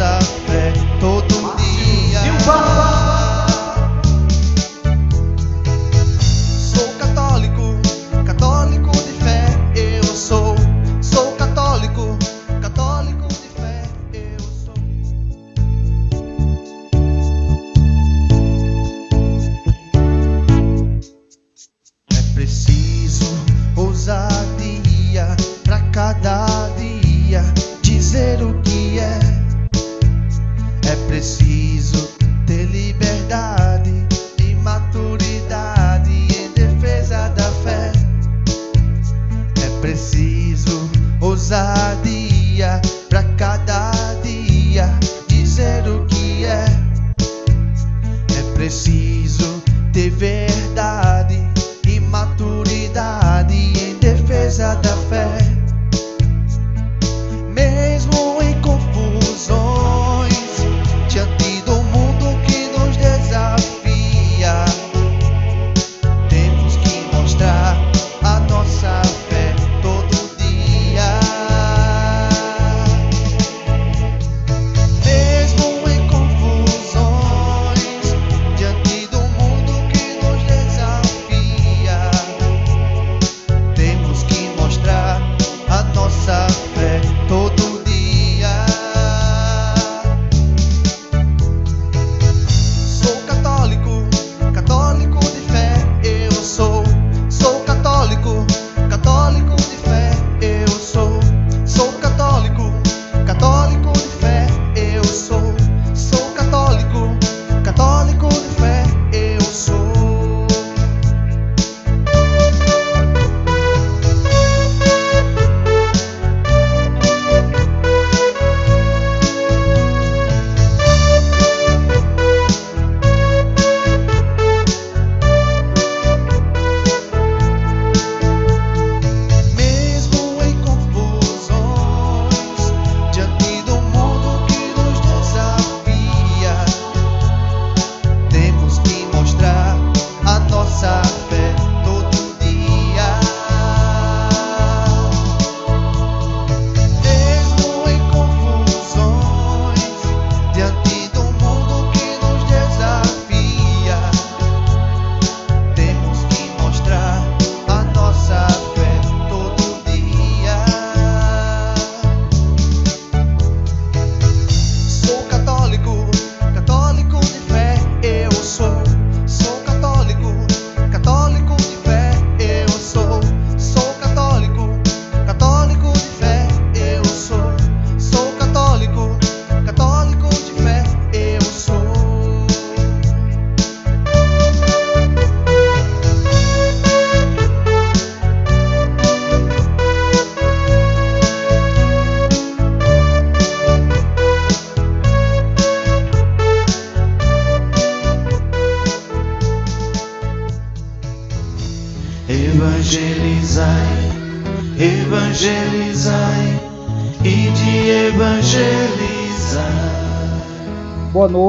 A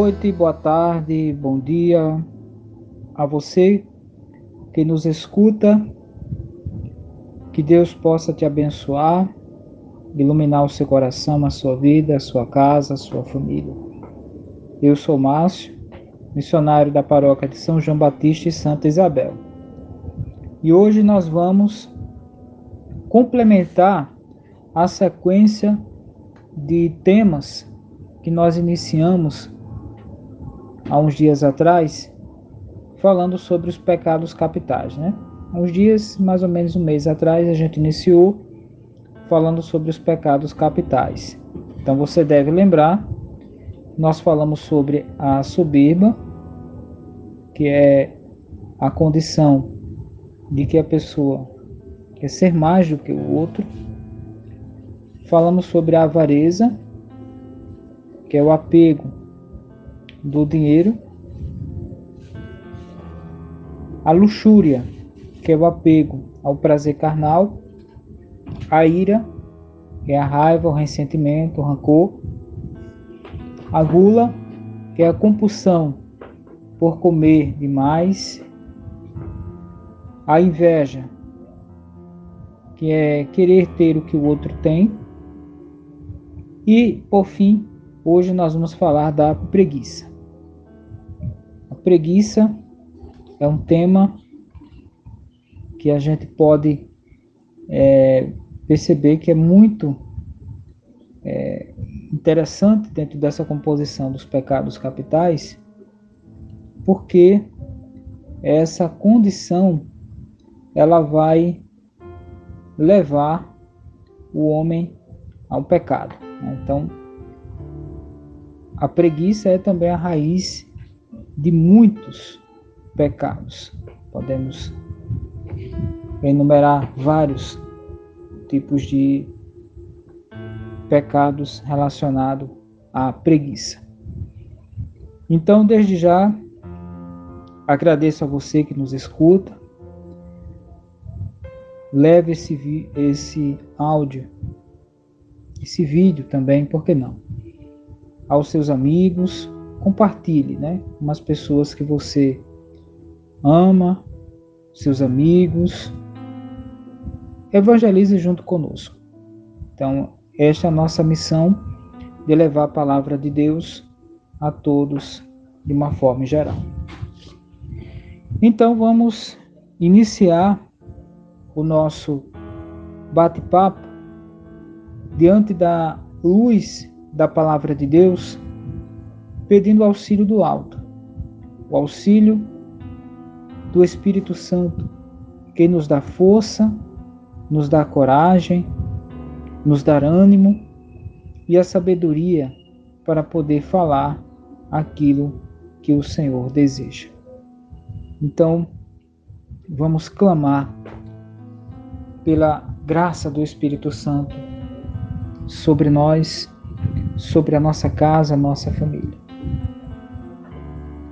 noite, boa tarde, bom dia a você que nos escuta. Que Deus possa te abençoar, iluminar o seu coração, a sua vida, a sua casa, a sua família. Eu sou Márcio, missionário da paróquia de São João Batista e Santa Isabel. E hoje nós vamos complementar a sequência de temas que nós iniciamos há uns dias atrás, falando sobre os pecados capitais, né? Uns dias, mais ou menos um mês atrás, a gente iniciou falando sobre os pecados capitais. Então você deve lembrar, nós falamos sobre a soberba, que é a condição de que a pessoa quer ser mais do que o outro. Falamos sobre a avareza, que é o apego do dinheiro, a luxúria, que é o apego ao prazer carnal, a ira, que é a raiva, o ressentimento, o rancor, a gula, que é a compulsão por comer demais, a inveja, que é querer ter o que o outro tem, e, por fim, hoje nós vamos falar da preguiça. Preguiça é um tema que a gente pode é, perceber que é muito é, interessante dentro dessa composição dos pecados capitais, porque essa condição ela vai levar o homem ao pecado. Então, a preguiça é também a raiz de muitos pecados. Podemos enumerar vários tipos de pecados relacionados à preguiça. Então, desde já, agradeço a você que nos escuta. Leve esse, esse áudio, esse vídeo também, por que não? Aos seus amigos, compartilhe, né? Com as pessoas que você ama, seus amigos, evangelize junto conosco. Então, esta é a nossa missão de levar a palavra de Deus a todos de uma forma geral. Então, vamos iniciar o nosso bate-papo diante da luz da palavra de Deus, pedindo auxílio do alto, o auxílio do Espírito Santo, que nos dá força nos dá coragem, nos dá ânimo e a sabedoria para poder falar aquilo que o Senhor deseja. Então, vamos clamar pela graça do Espírito Santo sobre nós, sobre a nossa casa, nossa família.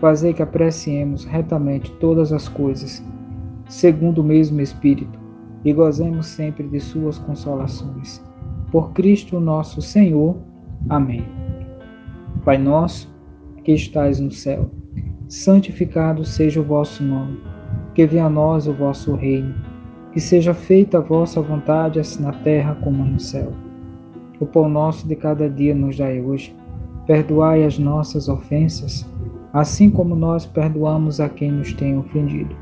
fazei que apreciemos retamente todas as coisas, segundo o mesmo Espírito e gozemos sempre de Suas consolações. Por Cristo nosso Senhor. Amém. Pai nosso, que estais no céu, santificado seja o vosso nome. Que venha a nós o vosso reino. Que seja feita a vossa vontade, assim na terra como no céu. O pão nosso de cada dia nos dai hoje. Perdoai as nossas ofensas, assim como nós perdoamos a quem nos tem ofendido.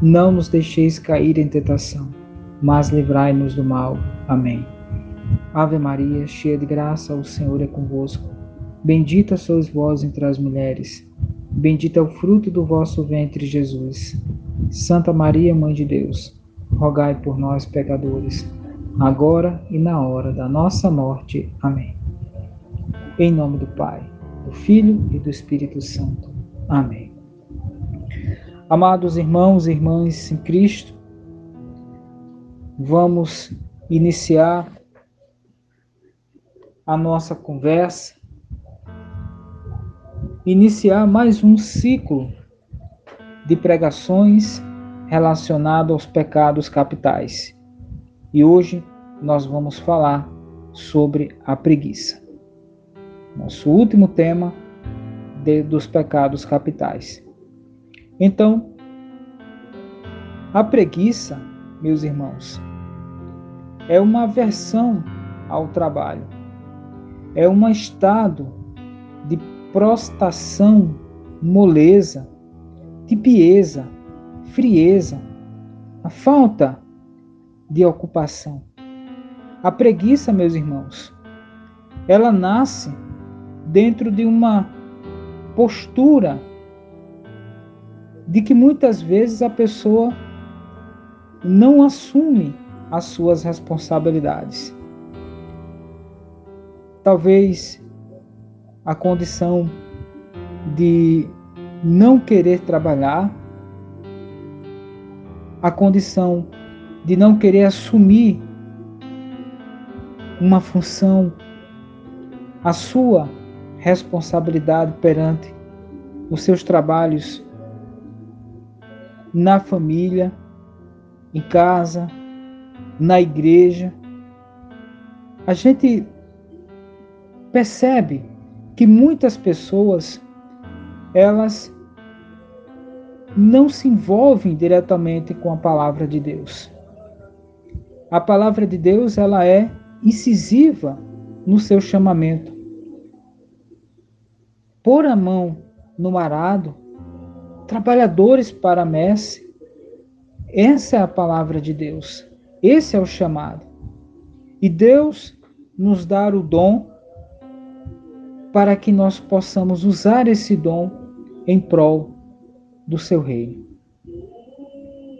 Não nos deixeis cair em tentação mas livrai-nos do mal. Amém. Ave Maria, cheia de graça, o Senhor é convosco. Bendita sois vós entre as mulheres. Bendito é o fruto do vosso ventre, Jesus. Santa Maria, Mãe de Deus, rogai por nós, pecadores, agora e na hora da nossa morte. Amém. Em nome do Pai, do Filho e do Espírito Santo. Amém. Amados irmãos e irmãs em Cristo, vamos iniciar a nossa conversa, iniciar mais um ciclo de pregações relacionado aos pecados capitais. E hoje nós vamos falar sobre a preguiça. Nosso último tema de, dos pecados capitais. Então, a preguiça, meus irmãos, é uma aversão ao trabalho, é um estado de prostração, moleza, tibieza, frieza, a falta de ocupação. A preguiça, meus irmãos, ela nasce dentro de uma postura de que muitas vezes a pessoa não assume as suas responsabilidades. Talvez a condição de não querer trabalhar, a condição de não querer assumir uma função, a sua responsabilidade perante os seus trabalhos na família, em casa, na igreja. A gente percebe que muitas pessoas elas não se envolvem diretamente com a palavra de Deus. A palavra de Deus ela é incisiva no seu chamamento. Pôr a mão no arado, trabalhadores para a messe, essa é a palavra de Deus. Esse é o chamado. E Deus nos dá o dom para que nós possamos usar esse dom em prol do seu reino.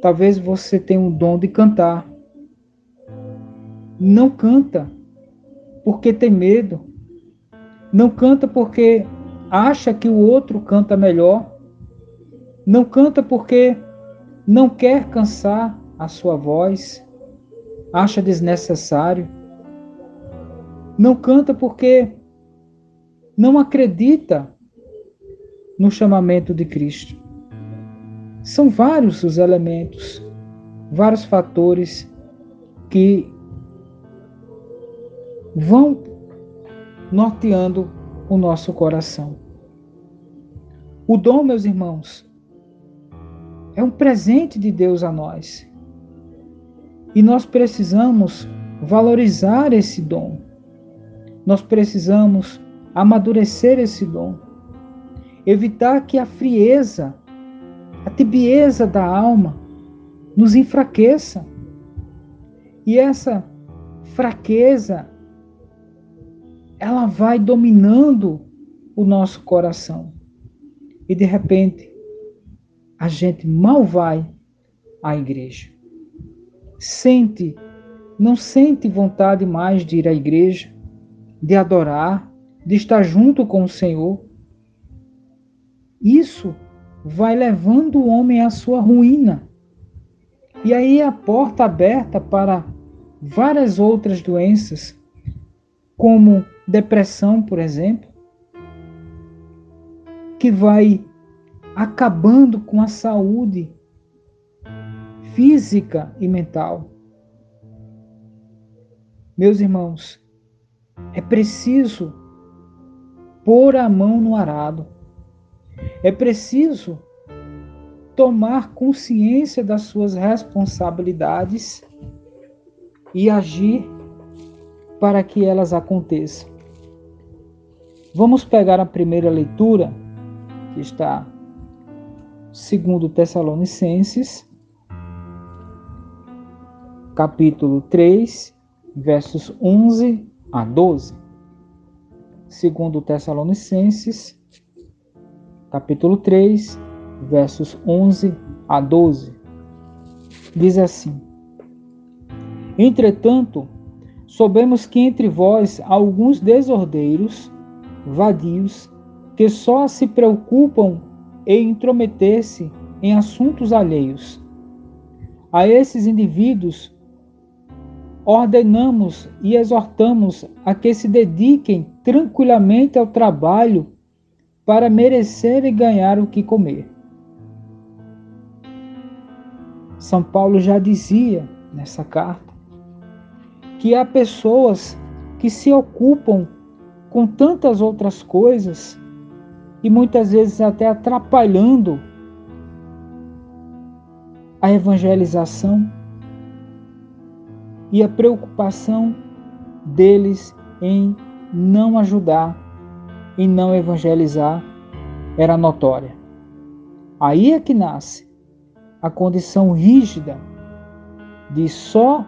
Talvez você tenha um dom de cantar. Não canta porque tem medo. Não canta porque acha que o outro canta melhor. Não canta porque não quer cansar a sua voz. Acha desnecessário. Não canta porque não acredita no chamamento de Cristo. São vários os elementos, vários fatores que vão norteando o nosso coração. O dom, meus irmãos, é um presente de Deus a nós. E nós precisamos valorizar esse dom. Nós precisamos amadurecer esse dom, evitar que a frieza, a tibieza da alma nos enfraqueça. E essa fraqueza ela vai dominando o nosso coração. E de repente, a gente mal vai à igreja. Sente, não sente vontade mais de ir à igreja, de adorar, de estar junto com o Senhor. Isso vai levando o homem à sua ruína. E aí a porta aberta para várias outras doenças, como depressão, por exemplo, que vai acabando com a saúde física e mental. Meus irmãos, é preciso pôr a mão no arado. É preciso tomar consciência das suas responsabilidades e agir para que elas aconteçam. Vamos pegar a primeira leitura, que está segundo Tessalonicenses, capítulo 3, versos 11 a 12 segundo Tessalonicenses, capítulo 3, versos 11 a 12. Diz assim: Entretanto, soubemos que entre vós alguns desordeiros, vadios, que só se preocupam em intrometer-se em assuntos alheios. A esses indivíduos ordenamos e exortamos a que se dediquem tranquilamente ao trabalho para merecer e ganhar o que comer. São Paulo já dizia nessa carta que há pessoas que se ocupam com tantas outras coisas e muitas vezes até atrapalhando a evangelização e a preocupação deles em não ajudar, em não evangelizar, era notória. Aí é que nasce a condição rígida de só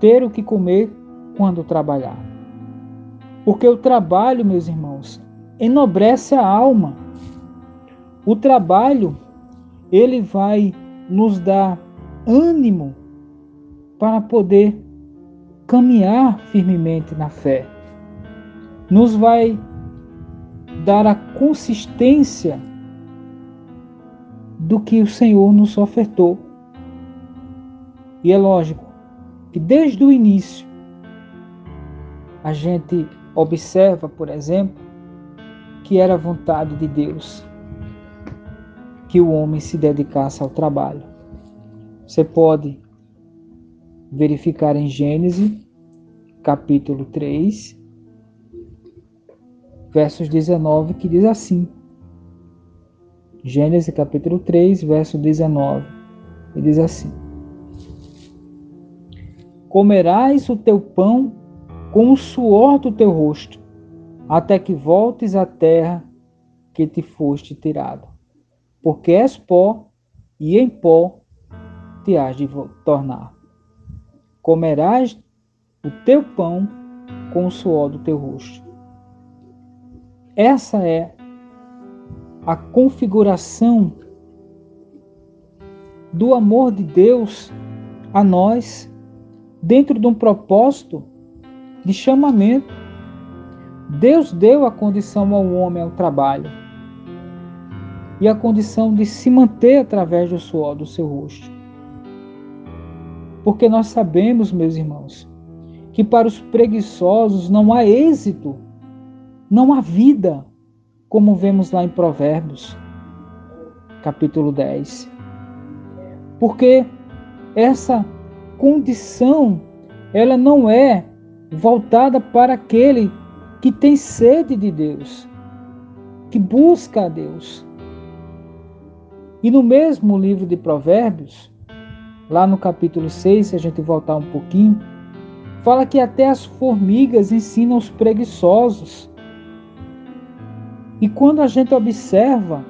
ter o que comer quando trabalhar. Porque o trabalho, meus irmãos, enobrece a alma. O trabalho, ele vai nos dar ânimo para poder caminhar firmemente na fé. Nos vai dar a consistência do que o Senhor nos ofertou. E é lógico que desde o início a gente observa, por exemplo, que era vontade de Deus que o homem se dedicasse ao trabalho. Você pode verificar em Gênesis, capítulo 3, versos 19, que diz assim: Gênesis capítulo 3, verso 19. E diz assim: Comerás o teu pão com o suor do teu rosto, até que voltes à terra que te foste tirado. Porque és pó, e em pó te hás de tornar. Comerás o teu pão com o suor do teu rosto. Essa é a configuração do amor de Deus a nós dentro de um propósito de chamamento. Deus deu a condição ao homem ao trabalho e a condição de se manter através do suor do seu rosto. Porque nós sabemos, meus irmãos, que para os preguiçosos não há êxito, não há vida como vemos lá em Provérbios, capítulo 10. Porque essa condição, ela não é voltada para aquele que tem sede de Deus, que busca a Deus. E no mesmo livro de Provérbios, lá no capítulo 6, se a gente voltar um pouquinho, fala que até as formigas ensinam os preguiçosos e quando a gente observa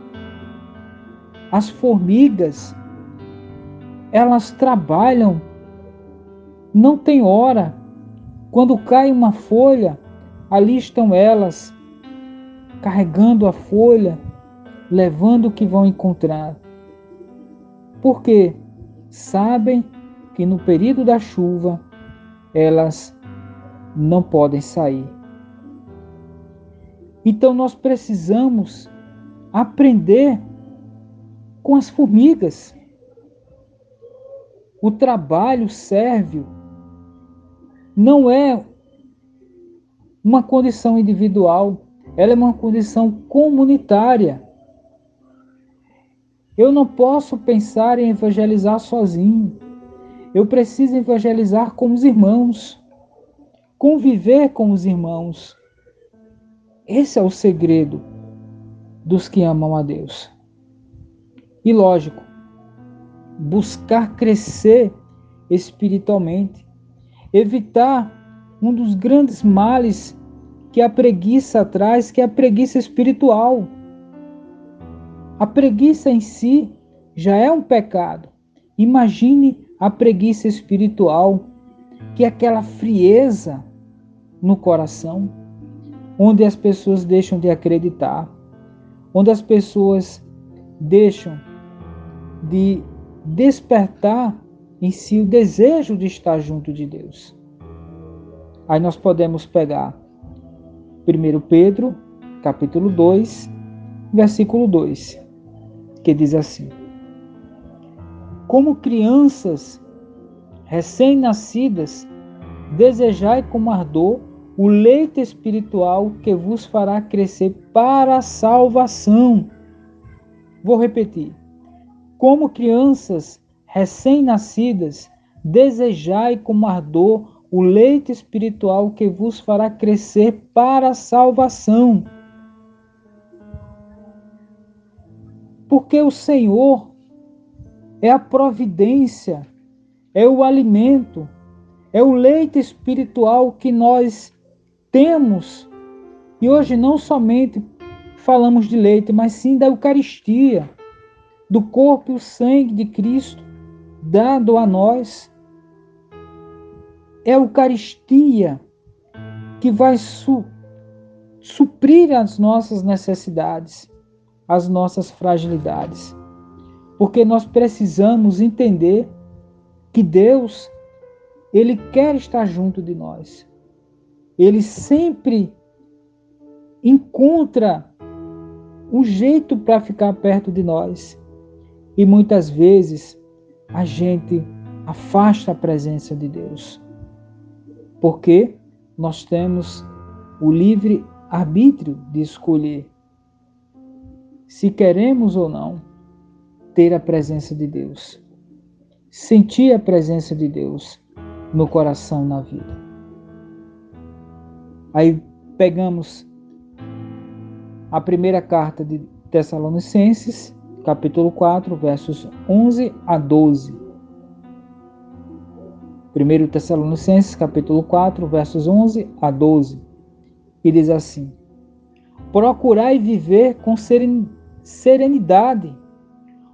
as formigas, elas trabalham, não tem hora. Quando cai uma folha, ali estão elas carregando a folha, levando o que vão encontrar. Porque sabem que no período da chuva elas não podem sair. Então nós precisamos aprender com as formigas. O trabalho sérvio não é uma condição individual, ela é uma condição comunitária. Eu não posso pensar em evangelizar sozinho. Eu preciso evangelizar com os irmãos, conviver com os irmãos. Esse é o segredo dos que amam a Deus. E lógico, buscar crescer espiritualmente, evitar um dos grandes males que a preguiça traz, que é a preguiça espiritual. A preguiça em si já é um pecado. Imagine a preguiça espiritual, que é aquela frieza no coração onde as pessoas deixam de acreditar, onde as pessoas deixam de despertar em si o desejo de estar junto de Deus. Aí nós podemos pegar 1 Pedro, capítulo 2, versículo 2, que diz assim: Como crianças recém-nascidas, desejai com ardor o leite espiritual que vos fará crescer para a salvação. Vou repetir. Como crianças recém-nascidas, desejai com ardor o leite espiritual que vos fará crescer para a salvação. Porque o Senhor é a providência, é o alimento, é o leite espiritual que nós temos, e hoje não somente falamos de leite, mas sim da Eucaristia, do corpo e o sangue de Cristo dado a nós. É a Eucaristia que vai su suprir as nossas necessidades, as nossas fragilidades. Porque nós precisamos entender que Deus, Ele quer estar junto de nós. Ele sempre encontra um jeito para ficar perto de nós. E muitas vezes a gente afasta a presença de Deus. Porque nós temos o livre arbítrio de escolher se queremos ou não ter a presença de Deus, sentir a presença de Deus no coração, na vida. Aí pegamos a primeira carta de Tessalonicenses, capítulo 4, versos 11 a 12. 1 Tessalonicenses, capítulo 4, versos 11 a 12. E diz assim: Procurai viver com serenidade,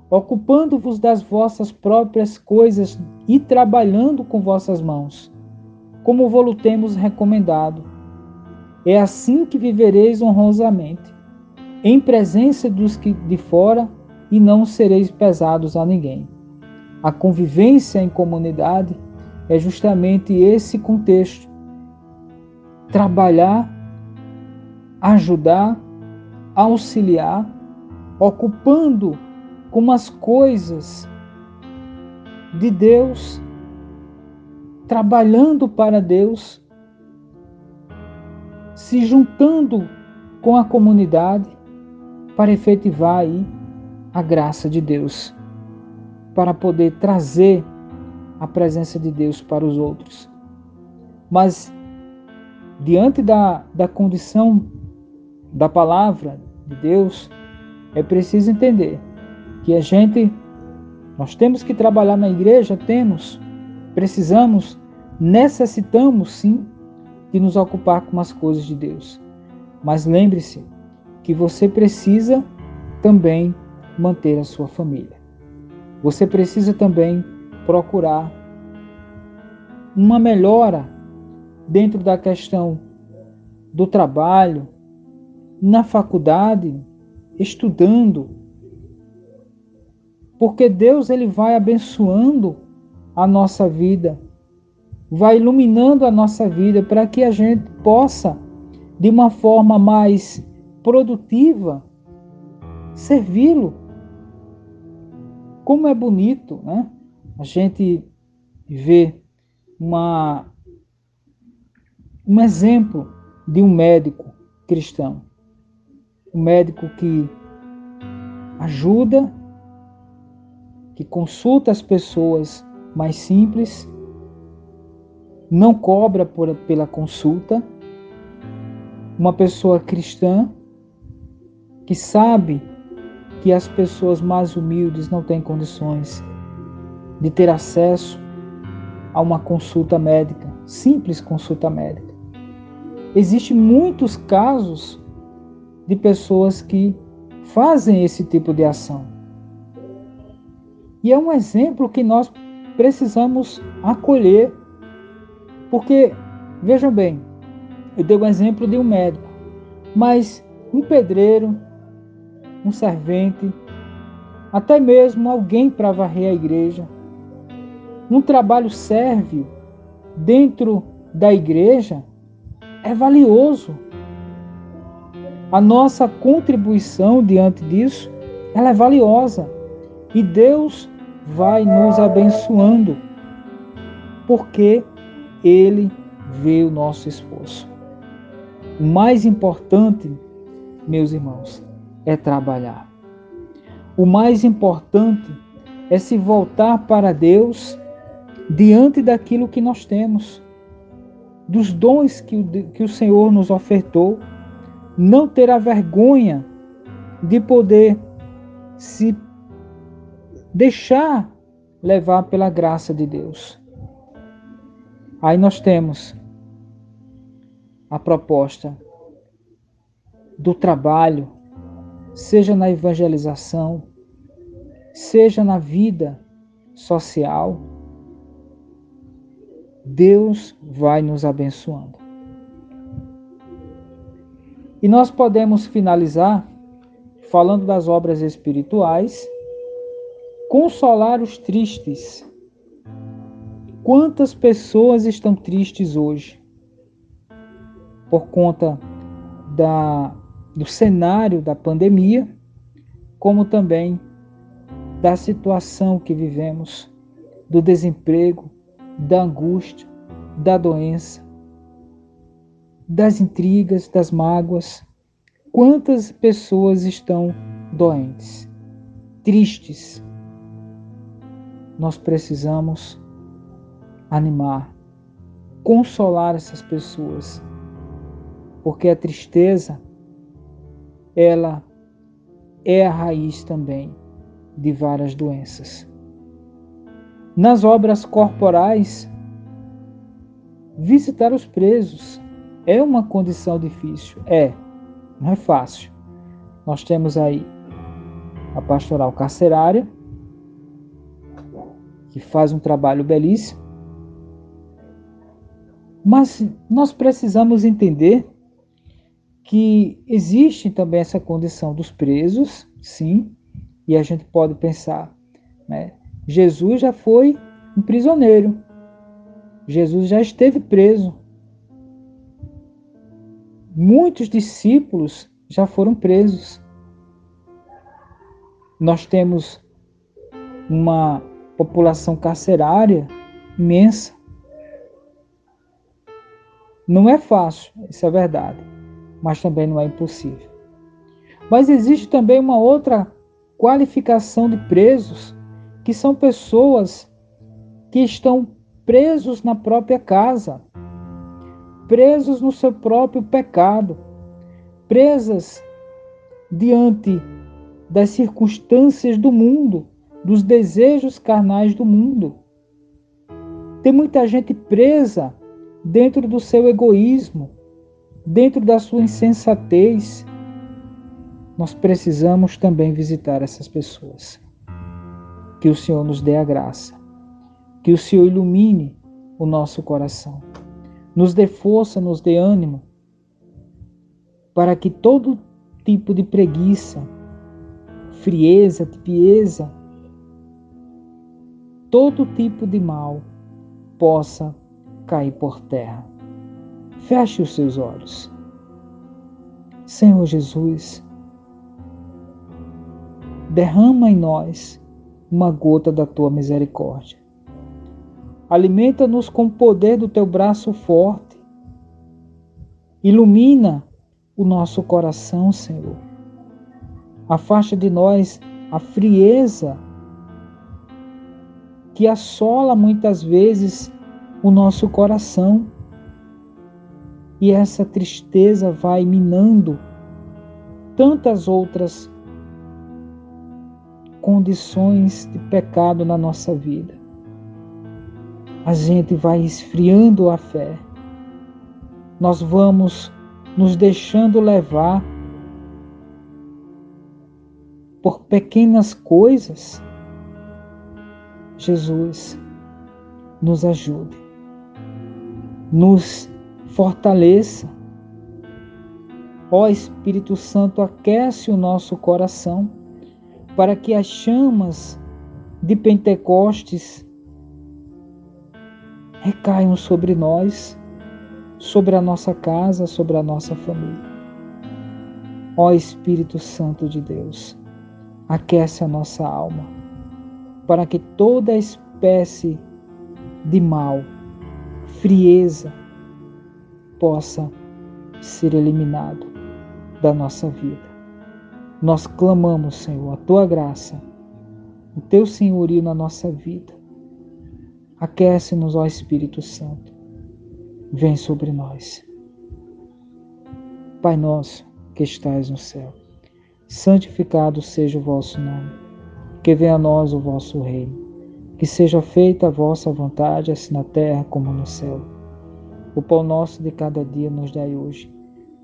ocupando-vos das vossas próprias coisas e trabalhando com vossas mãos, como vos temos recomendado. É assim que vivereis honrosamente, em presença dos que de fora, e não sereis pesados a ninguém. A convivência em comunidade é justamente esse contexto. Trabalhar, ajudar, auxiliar, ocupando com as coisas de Deus, trabalhando para Deus, se juntando com a comunidade para efetivar aí a graça de Deus, para poder trazer a presença de Deus para os outros. Mas, diante da, da condição da palavra de Deus, é preciso entender que a gente, nós temos que trabalhar na igreja, temos, precisamos, necessitamos sim de nos ocupar com as coisas de Deus. Mas lembre-se que você precisa também manter a sua família. Você precisa também procurar uma melhora dentro da questão do trabalho, na faculdade, estudando. Porque Deus ele vai abençoando a nossa vida, vai iluminando a nossa vida para que a gente possa de uma forma mais produtiva servi-lo. Como é bonito, né? A gente vê uma, um exemplo de um médico cristão. Um médico que ajuda, que consulta as pessoas mais simples, não cobra por, pela consulta. Uma pessoa cristã que sabe que as pessoas mais humildes não têm condições de ter acesso a uma consulta médica, simples consulta médica. Existem muitos casos de pessoas que fazem esse tipo de ação. E é um exemplo que nós precisamos acolher, porque, vejam bem, eu dei o um exemplo de um médico, mas um pedreiro, um servente, até mesmo alguém para varrer a igreja, um trabalho sérvio dentro da igreja é valioso. A nossa contribuição diante disso, ela é valiosa. E Deus vai nos abençoando, porque Ele vê o nosso esforço. O mais importante, meus irmãos, é trabalhar. O mais importante é se voltar para Deus diante daquilo que nós temos, dos dons que, que o Senhor nos ofertou, não ter a vergonha de poder se deixar levar pela graça de Deus. Aí nós temos a proposta do trabalho, seja na evangelização, seja na vida social, Deus vai nos abençoando. E nós podemos finalizar falando das obras espirituais consolar os tristes. Quantas pessoas estão tristes hoje por conta da, do cenário da pandemia, como também da situação que vivemos, do desemprego, da angústia, da doença, das intrigas, das mágoas. Quantas pessoas estão doentes, tristes? Nós precisamos animar, consolar essas pessoas, porque a tristeza, ela é a raiz também de várias doenças. Nas obras corporais, visitar os presos é uma condição difícil, é, não é fácil. Nós temos aí a pastoral carcerária, que faz um trabalho belíssimo, mas nós precisamos entender que existe também essa condição dos presos, sim, e a gente pode pensar, né? Jesus já foi um prisioneiro, Jesus já esteve preso. Muitos discípulos já foram presos. Nós temos uma população carcerária imensa. Não é fácil, isso é verdade, mas também não é impossível. Mas existe também uma outra qualificação de presos, que são pessoas que estão presos na própria casa, presos no seu próprio pecado, presas diante das circunstâncias do mundo, dos desejos carnais do mundo. Tem muita gente presa dentro do seu egoísmo, dentro da sua insensatez. Nós precisamos também visitar essas pessoas. Que o Senhor nos dê a graça. Que o Senhor ilumine o nosso coração. Nos dê força, nos dê ânimo, para que todo tipo de preguiça, frieza, tibieza, todo tipo de mal possa cair por terra. Feche os seus olhos. Senhor Jesus, derrama em nós uma gota da tua misericórdia. Alimenta-nos com o poder do teu braço forte. Ilumina o nosso coração, Senhor. Afasta de nós a frieza que assola muitas vezes o nosso coração. E essa tristeza vai minando tantas outras condições de pecado na nossa vida. A gente vai esfriando a fé. Nós vamos nos deixando levar por pequenas coisas. Jesus, nos ajude nos fortaleça. Ó Espírito Santo, aquece o nosso coração para que as chamas de Pentecostes recaiam sobre nós, sobre a nossa casa, sobre a nossa família. Ó Espírito Santo de Deus, aquece a nossa alma, para que toda espécie de mal frieza possa ser eliminado da nossa vida. Nós clamamos, Senhor, a tua graça, o teu senhorio na nossa vida. Aquece-nos, ó Espírito Santo. Vem sobre nós. Pai nosso que estais no céu, santificado seja o vosso nome. Que venha a nós o vosso reino que seja feita a vossa vontade, assim na terra como no céu. O pão nosso de cada dia nos dai hoje.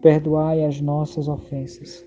Perdoai as nossas ofensas,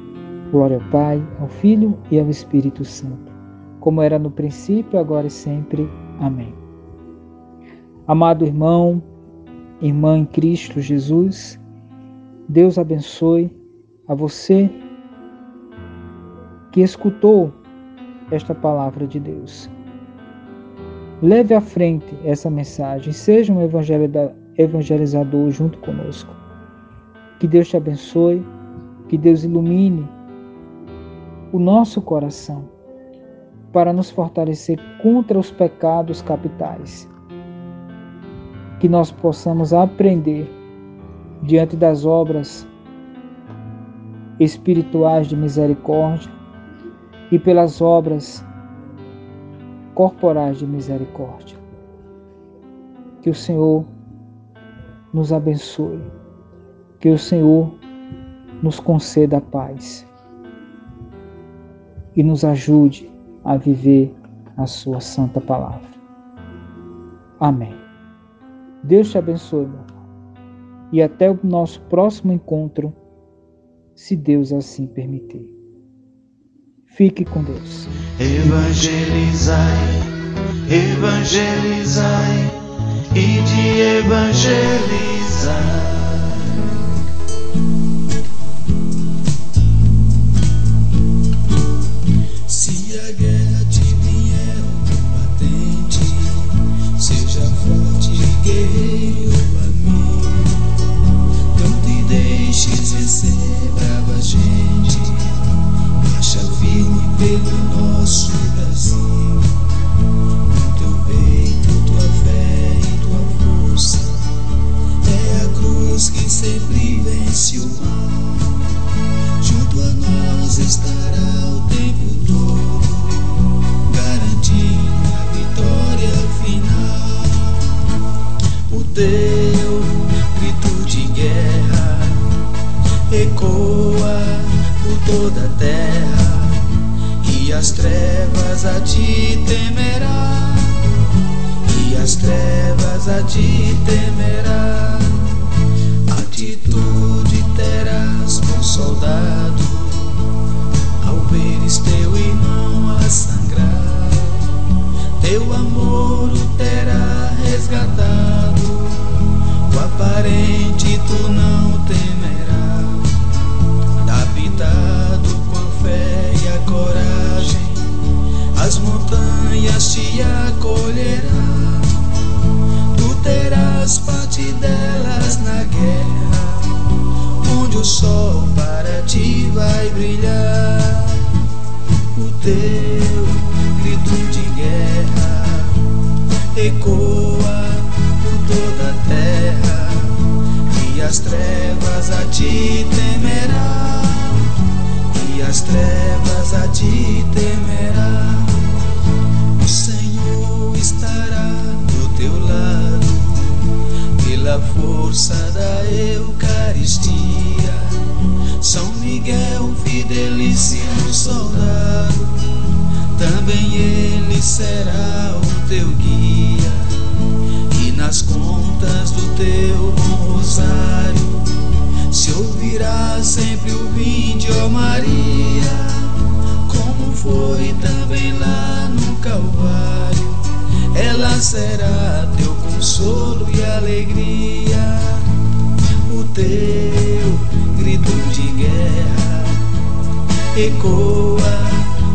Glória ao Pai, ao Filho e ao Espírito Santo, como era no princípio, agora e sempre. Amém. Amado irmão, irmã em Cristo Jesus, Deus abençoe a você que escutou esta palavra de Deus. Leve à frente essa mensagem, seja um evangelizador junto conosco. Que Deus te abençoe, que Deus ilumine o nosso coração para nos fortalecer contra os pecados capitais. Que nós possamos aprender diante das obras espirituais de misericórdia e pelas obras corporais de misericórdia. Que o Senhor nos abençoe, que o Senhor nos conceda a paz e nos ajude a viver a Sua santa palavra. Amém. Deus te abençoe, meu irmão. E até o nosso próximo encontro, se Deus assim permitir. Fique com Deus. Evangelizai, evangelizai e de evangelizar. Marcha firme pelo nosso Brasil. Com teu peito, tua fé e tua força. É a cruz que sempre vence o mal. Junto a nós estará o tempo todo, garantindo a vitória final. O teu grito de guerra ecoa por toda a terra e as trevas a ti temerá. E as trevas a ti temerá. Atitude terás, bom soldado, ao veres teu irmão a sangrar. Teu amor o terá resgatado, o aparente tu não temerá. Habitado com a fé e a coragem, as montanhas te acolherão. Tu terás parte delas na guerra, onde o sol para ti vai brilhar. O teu grito de guerra ecoa por toda a terra, e as trevas a ti temerá, e as trevas a ti temerá. O Senhor estará do teu lado, pela força da Eucaristia. São Miguel, fidelíssimo soldado, também ele será o teu guia. E nas contas do teu bom rosário, se ouvirá sempre o vinde, ó Maria, como foi também lá no Calvário. Ela será teu consolo e alegria, o teu grito de guerra ecoa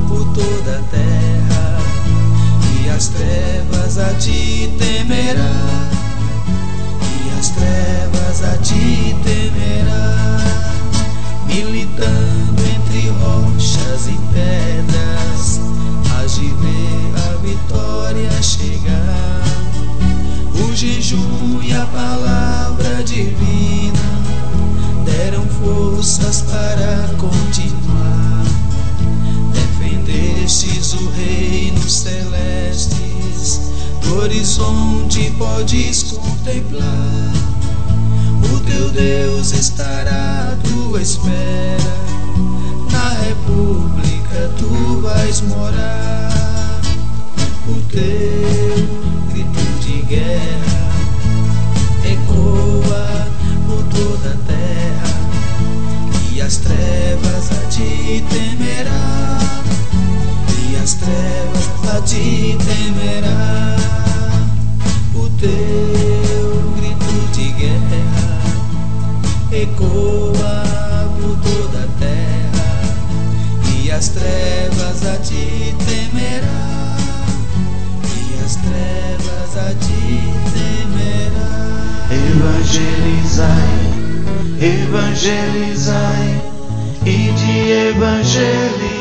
por toda a terra, e as trevas a ti temerá, e as trevas a ti temerá, militando entre rochas e pedras, hás de ver a vitória chegar. O jejum e a palavra divina deram forças para continuar. Defendestes o reino celestes, do horizonte podes contemplar. O teu Deus estará à tua espera, na república tu vais morar. teu grito de guerra ecoa por toda a terra e as trevas a ti temerá e as trevas a ti temerá o teu grito de guerra ecoa por toda a terra e as trevas a ti temerá e as trevas a ti temerá Evangelizai, evangelizai e de evangelizar.